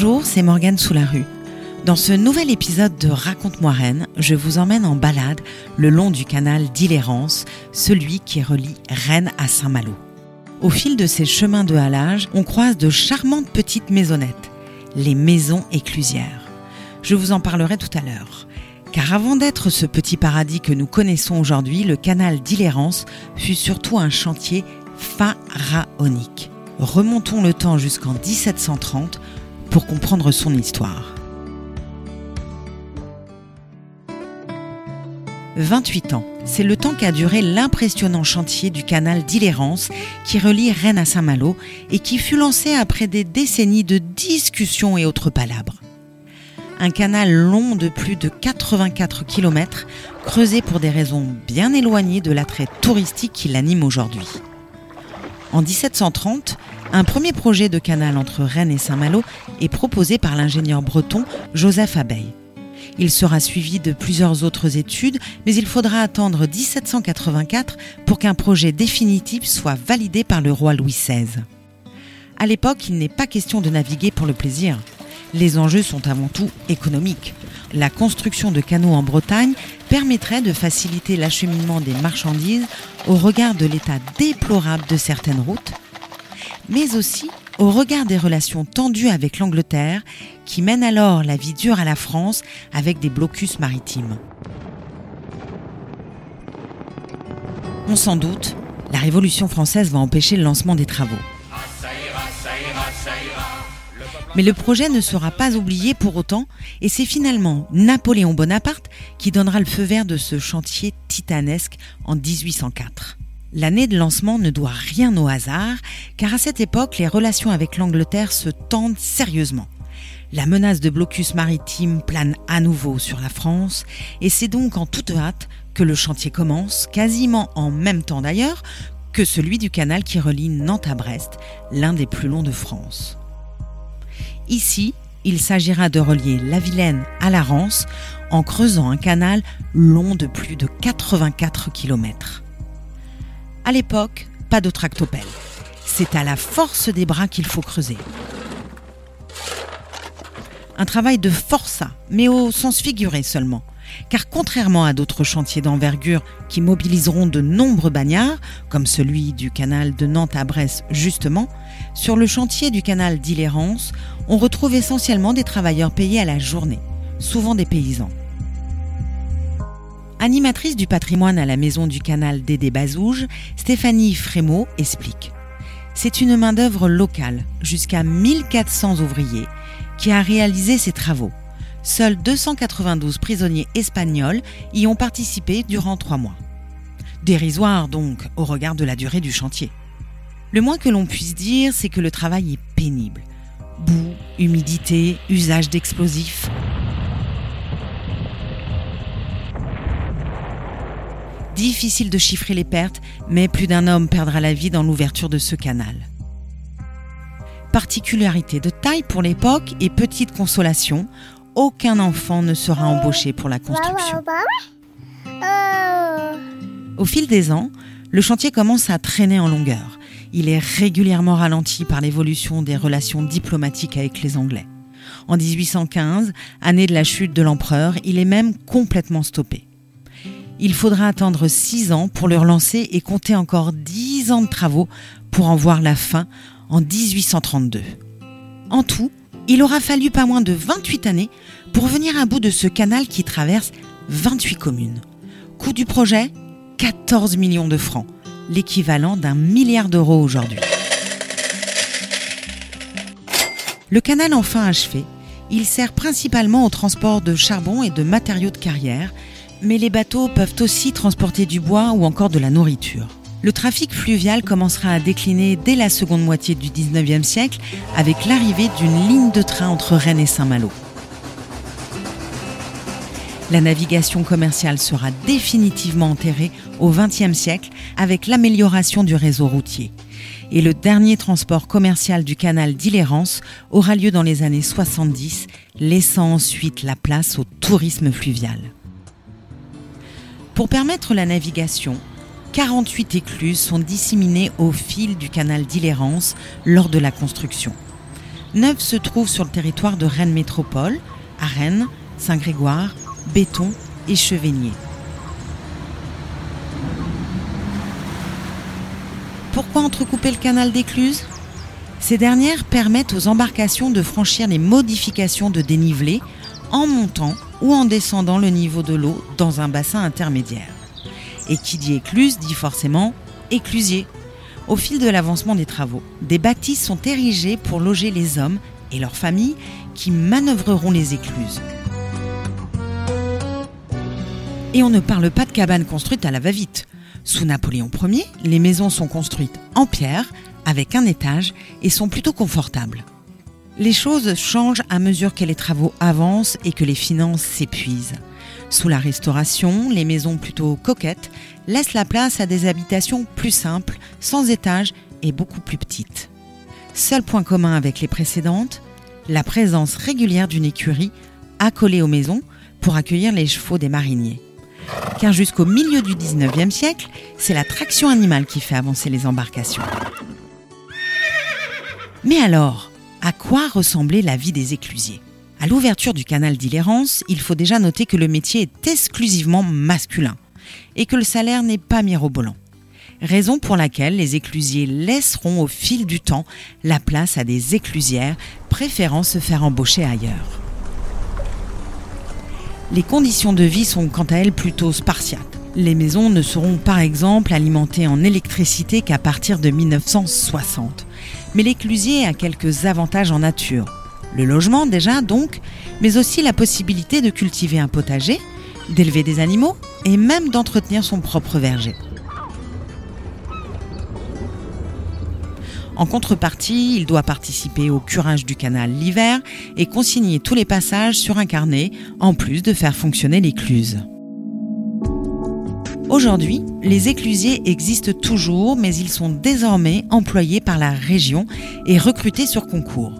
Bonjour, c'est Morgane sous la rue. Dans ce nouvel épisode de Raconte-moi Rennes, je vous emmène en balade le long du canal d'Illérance, celui qui relie Rennes à Saint-Malo. Au fil de ces chemins de halage, on croise de charmantes petites maisonnettes, les maisons éclusières. Je vous en parlerai tout à l'heure. Car avant d'être ce petit paradis que nous connaissons aujourd'hui, le canal d'Illérance fut surtout un chantier pharaonique. Remontons le temps jusqu'en 1730 pour comprendre son histoire. 28 ans, c'est le temps qu'a duré l'impressionnant chantier du canal d'Illérance qui relie Rennes à Saint-Malo et qui fut lancé après des décennies de discussions et autres palabres. Un canal long de plus de 84 km, creusé pour des raisons bien éloignées de l'attrait touristique qui l'anime aujourd'hui. En 1730, un premier projet de canal entre Rennes et Saint-Malo est proposé par l'ingénieur breton Joseph Abeille. Il sera suivi de plusieurs autres études, mais il faudra attendre 1784 pour qu'un projet définitif soit validé par le roi Louis XVI. À l'époque, il n'est pas question de naviguer pour le plaisir. Les enjeux sont avant tout économiques. La construction de canaux en Bretagne permettrait de faciliter l'acheminement des marchandises au regard de l'état déplorable de certaines routes, mais aussi au regard des relations tendues avec l'Angleterre, qui mène alors la vie dure à la France avec des blocus maritimes. On s'en doute, la Révolution française va empêcher le lancement des travaux. Mais le projet ne sera pas oublié pour autant, et c'est finalement Napoléon Bonaparte qui donnera le feu vert de ce chantier titanesque en 1804. L'année de lancement ne doit rien au hasard, car à cette époque, les relations avec l'Angleterre se tendent sérieusement. La menace de blocus maritime plane à nouveau sur la France, et c'est donc en toute hâte que le chantier commence, quasiment en même temps d'ailleurs que celui du canal qui relie Nantes à Brest, l'un des plus longs de France. Ici, il s'agira de relier la Vilaine à la Rance en creusant un canal long de plus de 84 km. À l'époque, pas de tractopelle. C'est à la force des bras qu'il faut creuser. Un travail de forçat, mais au sens figuré seulement. Car contrairement à d'autres chantiers d'envergure qui mobiliseront de nombreux bagnards, comme celui du canal de Nantes à Brest justement, sur le chantier du canal d'Illérance, on retrouve essentiellement des travailleurs payés à la journée, souvent des paysans. Animatrice du patrimoine à la maison du canal Dédé Bazouge, Stéphanie Frémaux explique. C'est une main-d'œuvre locale, jusqu'à 1400 ouvriers, qui a réalisé ces travaux. Seuls 292 prisonniers espagnols y ont participé durant trois mois. Dérisoire donc au regard de la durée du chantier. Le moins que l'on puisse dire, c'est que le travail est pénible. Boue, humidité, usage d'explosifs. Difficile de chiffrer les pertes, mais plus d'un homme perdra la vie dans l'ouverture de ce canal. Particularité de taille pour l'époque et petite consolation, aucun enfant ne sera embauché pour la construction. Au fil des ans, le chantier commence à traîner en longueur. Il est régulièrement ralenti par l'évolution des relations diplomatiques avec les Anglais. En 1815, année de la chute de l'empereur, il est même complètement stoppé il faudra attendre 6 ans pour le relancer et compter encore 10 ans de travaux pour en voir la fin en 1832. En tout, il aura fallu pas moins de 28 années pour venir à bout de ce canal qui traverse 28 communes. Coût du projet 14 millions de francs, l'équivalent d'un milliard d'euros aujourd'hui. Le canal enfin achevé, il sert principalement au transport de charbon et de matériaux de carrière, mais les bateaux peuvent aussi transporter du bois ou encore de la nourriture. Le trafic fluvial commencera à décliner dès la seconde moitié du 19e siècle avec l'arrivée d'une ligne de train entre Rennes et Saint-Malo. La navigation commerciale sera définitivement enterrée au XXe siècle avec l'amélioration du réseau routier. Et le dernier transport commercial du canal d'Illérance aura lieu dans les années 70, laissant ensuite la place au tourisme fluvial. Pour permettre la navigation, 48 écluses sont disséminées au fil du canal d'Illérance lors de la construction. Neuf se trouve sur le territoire de Rennes Métropole, à Rennes, Saint-Grégoire, Béton et Chevigné. Pourquoi entrecouper le canal d'écluse Ces dernières permettent aux embarcations de franchir les modifications de dénivelé en montant ou en descendant le niveau de l'eau dans un bassin intermédiaire. Et qui dit écluse dit forcément éclusier. Au fil de l'avancement des travaux, des bâtisses sont érigées pour loger les hommes et leurs familles qui manœuvreront les écluses. Et on ne parle pas de cabanes construites à la va-vite. Sous Napoléon Ier, les maisons sont construites en pierre, avec un étage, et sont plutôt confortables. Les choses changent à mesure que les travaux avancent et que les finances s'épuisent. Sous la Restauration, les maisons plutôt coquettes laissent la place à des habitations plus simples, sans étage et beaucoup plus petites. Seul point commun avec les précédentes, la présence régulière d'une écurie accolée aux maisons pour accueillir les chevaux des mariniers car jusqu'au milieu du 19e siècle, c'est la traction animale qui fait avancer les embarcations. Mais alors, à quoi ressemblait la vie des éclusiers? À l'ouverture du canal d'Illérance, il faut déjà noter que le métier est exclusivement masculin et que le salaire n'est pas mirobolant. Raison pour laquelle les éclusiers laisseront au fil du temps la place à des éclusières préférant se faire embaucher ailleurs. Les conditions de vie sont quant à elles plutôt spartiates. Les maisons ne seront par exemple alimentées en électricité qu'à partir de 1960. Mais l'éclusier a quelques avantages en nature. Le logement déjà donc, mais aussi la possibilité de cultiver un potager, d'élever des animaux et même d'entretenir son propre verger. En contrepartie, il doit participer au curage du canal l'hiver et consigner tous les passages sur un carnet, en plus de faire fonctionner l'écluse. Aujourd'hui, les éclusiers existent toujours, mais ils sont désormais employés par la région et recrutés sur concours.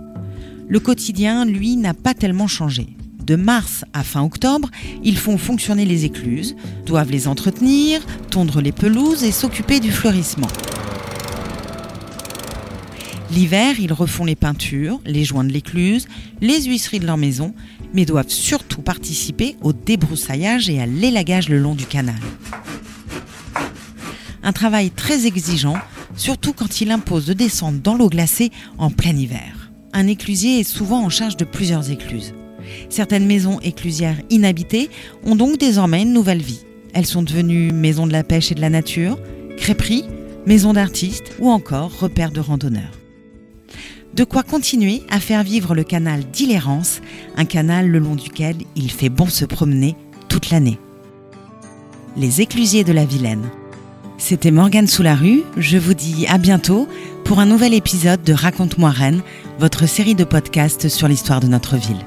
Le quotidien, lui, n'a pas tellement changé. De mars à fin octobre, ils font fonctionner les écluses, doivent les entretenir, tondre les pelouses et s'occuper du fleurissement. L'hiver, ils refont les peintures, les joints de l'écluse, les huisseries de leur maison, mais doivent surtout participer au débroussaillage et à l'élagage le long du canal. Un travail très exigeant, surtout quand il impose de descendre dans l'eau glacée en plein hiver. Un éclusier est souvent en charge de plusieurs écluses. Certaines maisons éclusières inhabitées ont donc désormais une nouvelle vie. Elles sont devenues maisons de la pêche et de la nature, crêperies, maisons d'artistes ou encore repères de randonneurs. De quoi continuer à faire vivre le canal d'Illérance, un canal le long duquel il fait bon se promener toute l'année. Les éclusiers de la Vilaine. C'était Morgane sous la rue, je vous dis à bientôt pour un nouvel épisode de Raconte-moi Rennes, votre série de podcasts sur l'histoire de notre ville.